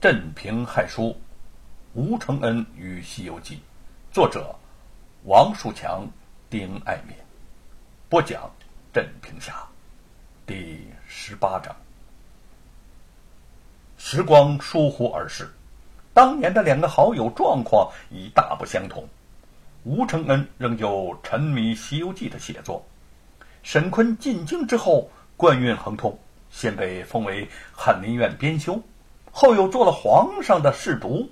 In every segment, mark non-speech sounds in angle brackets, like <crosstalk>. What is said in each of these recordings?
镇平汉书，吴承恩与《西游记》，作者王树强、丁爱民，播讲镇平侠，第十八章。时光疏忽而逝，当年的两个好友状况已大不相同。吴承恩仍旧沉迷《西游记》的写作。沈坤进京之后，官运亨通，先被封为翰林院编修。后又做了皇上的侍读，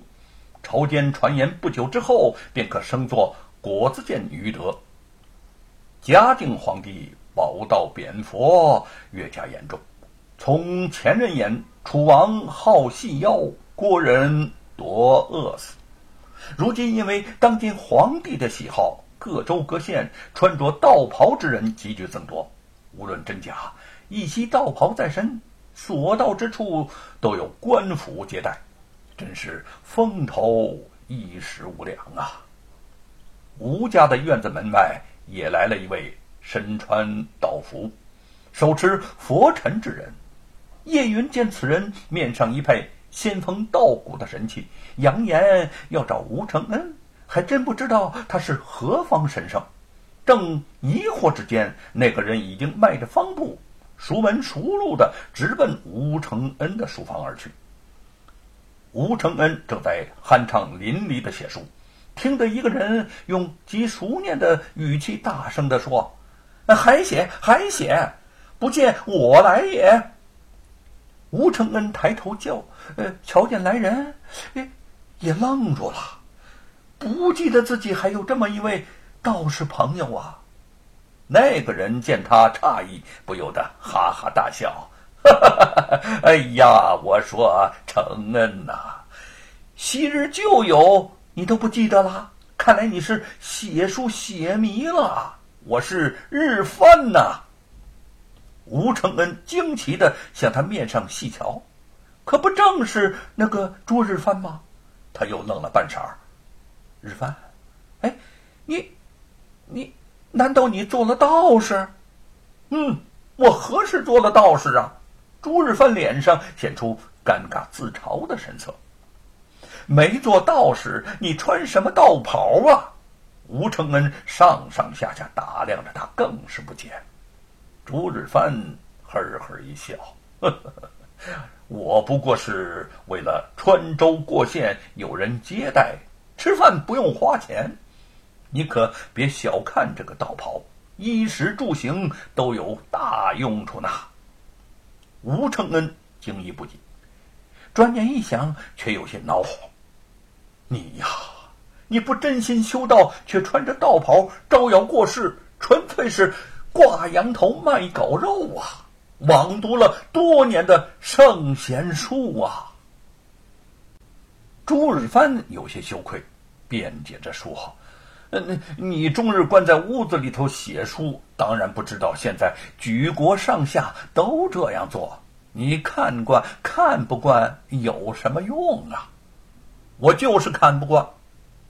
朝间传言不久之后便可升作国子监余德。嘉靖皇帝宝道贬佛越加严重，从前人言楚王好细腰，国人多饿死。如今因为当今皇帝的喜好，各州各县穿着道袍之人急剧增多，无论真假，一袭道袍在身。所到之处都有官府接待，真是风头一时无两啊！吴家的院子门外也来了一位身穿道服、手持佛尘之人。叶云见此人面上一派仙风道骨的神气，扬言要找吴承恩，还真不知道他是何方神圣。正疑惑之间，那个人已经迈着方步。熟门熟路的直奔吴承恩的书房而去。吴承恩正在酣畅淋漓的写书，听得一个人用极熟练的语气大声的说：“还写还写，不见我来也。”吴承恩抬头叫，呃，瞧见来人，也，也愣住了，不记得自己还有这么一位道士朋友啊。那个人见他诧异，不由得哈哈大笑：“哈哈哈哈，哎呀，我说承恩呐，昔日旧友你都不记得啦？看来你是写书写迷了。我是日番呐。”吴承恩惊奇的向他面上细瞧，可不正是那个朱日番吗？他又愣了半晌，日番，哎，你，你。难道你做了道士？嗯，我何时做了道士啊？朱日藩脸上显出尴尬自嘲的神色。没做道士，你穿什么道袍啊？吴承恩上上下下打量着他，更是不解。朱日藩呵呵一笑：“呵 <laughs> 呵我不过是为了穿州过县有人接待，吃饭不用花钱。”你可别小看这个道袍，衣食住行都有大用处呢。吴承恩惊疑不已，转念一想，却有些恼火：“你呀，你不真心修道，却穿着道袍招摇过市，纯粹是挂羊头卖狗肉啊！枉读了多年的圣贤书啊！”朱日藩有些羞愧，辩解着说。嗯，你终日关在屋子里头写书，当然不知道现在举国上下都这样做。你看惯看不惯有什么用啊？我就是看不惯。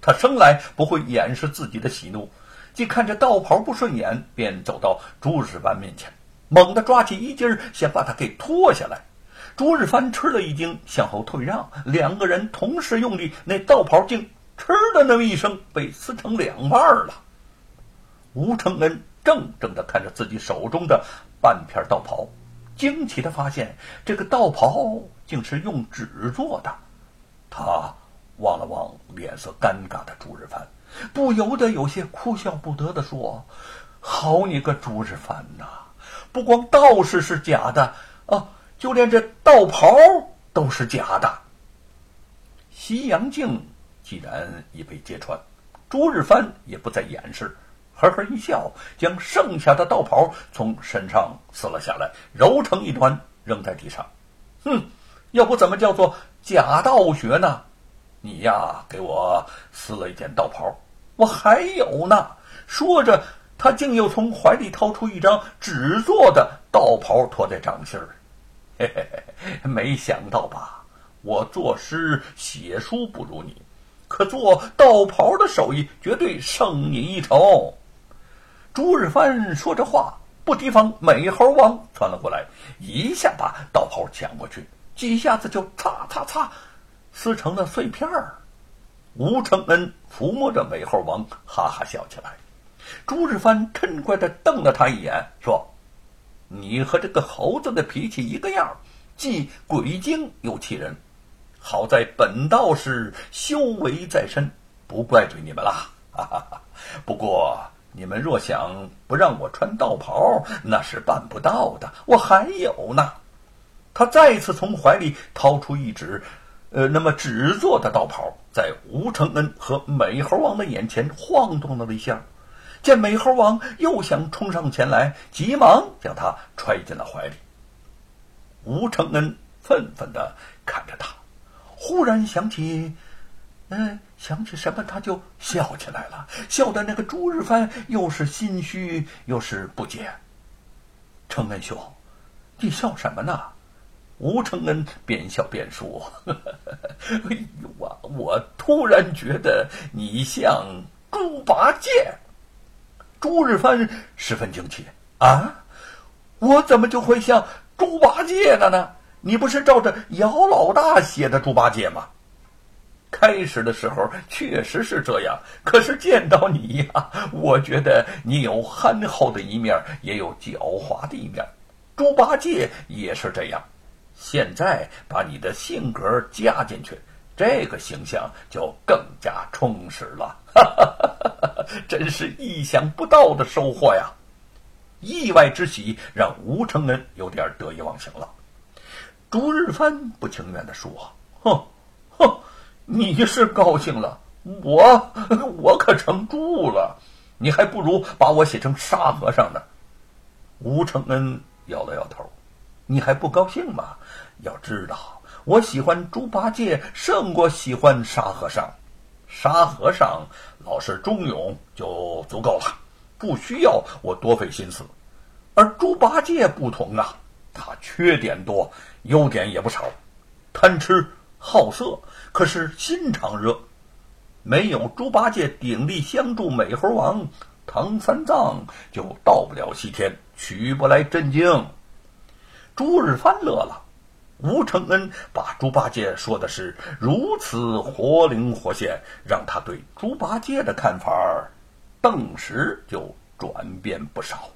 他生来不会掩饰自己的喜怒，既看着道袍不顺眼，便走到朱日藩面前，猛地抓起衣襟儿，先把他给脱下来。朱日藩吃了一惊，向后退让，两个人同时用力，那道袍竟。嗤的那么一声，被撕成两半了。吴承恩怔怔的看着自己手中的半片道袍，惊奇的发现这个道袍竟是用纸做的。他望了望脸色尴尬的朱日凡，不由得有些哭笑不得的说：“好你个朱日凡呐！不光道士是假的啊，就连这道袍都是假的。”西洋镜。既然已被揭穿，朱日藩也不再掩饰，呵呵一笑，将剩下的道袍从身上撕了下来，揉成一团扔在地上。哼，要不怎么叫做假道学呢？你呀，给我撕了一件道袍，我还有呢。说着，他竟又从怀里掏出一张纸做的道袍，托在掌心儿。嘿嘿嘿，没想到吧？我作诗写书不如你。可做道袍的手艺绝对胜你一筹。朱日藩说着话，不提防美猴王窜了过来，一下把道袍抢过去，几下子就擦擦擦，撕成了碎片儿。吴承恩抚摸着美猴王，哈哈笑起来。朱日藩嗔怪的瞪了他一眼，说：“你和这个猴子的脾气一个样，既鬼精又气人。好在本道士修为在身，不怪罪你们了。哈哈哈！不过你们若想不让我穿道袍，那是办不到的。我还有呢。”他再次从怀里掏出一纸，呃，那么纸做的道袍，在吴承恩和美猴王的眼前晃动了一下。见美猴王又想冲上前来，急忙将他揣进了怀里。吴承恩愤愤的看着他，忽然想起，嗯，想起什么，他就笑起来了，笑的那个朱日藩又是心虚又是不解。承恩兄，你笑什么呢？吴承恩边笑边说：“呵 <laughs> 呵哎呦啊，我突然觉得你像猪八戒。”朱日藩十分惊奇：“啊，我怎么就会像猪八戒了呢？你不是照着姚老大写的猪八戒吗？”开始的时候确实是这样，可是见到你呀，我觉得你有憨厚的一面，也有狡猾的一面。猪八戒也是这样。现在把你的性格加进去，这个形象就更加充实了。<laughs> 真是意想不到的收获呀！意外之喜让吴承恩有点得意忘形了。朱日藩不情愿地说：“哼，哼，你是高兴了，我我可成猪了。你还不如把我写成沙和尚呢。”吴承恩摇了摇头。你还不高兴吗？要知道，我喜欢猪八戒胜过喜欢沙和尚。沙和尚老实忠勇就足够了，不需要我多费心思。而猪八戒不同啊，他缺点多，优点也不少，贪吃好色，可是心肠热。没有猪八戒鼎力相助，美猴王唐三藏就到不了西天，取不来真经。朱日藩乐了，吴承恩把猪八戒说的是如此活灵活现，让他对猪八戒的看法，顿时就转变不少。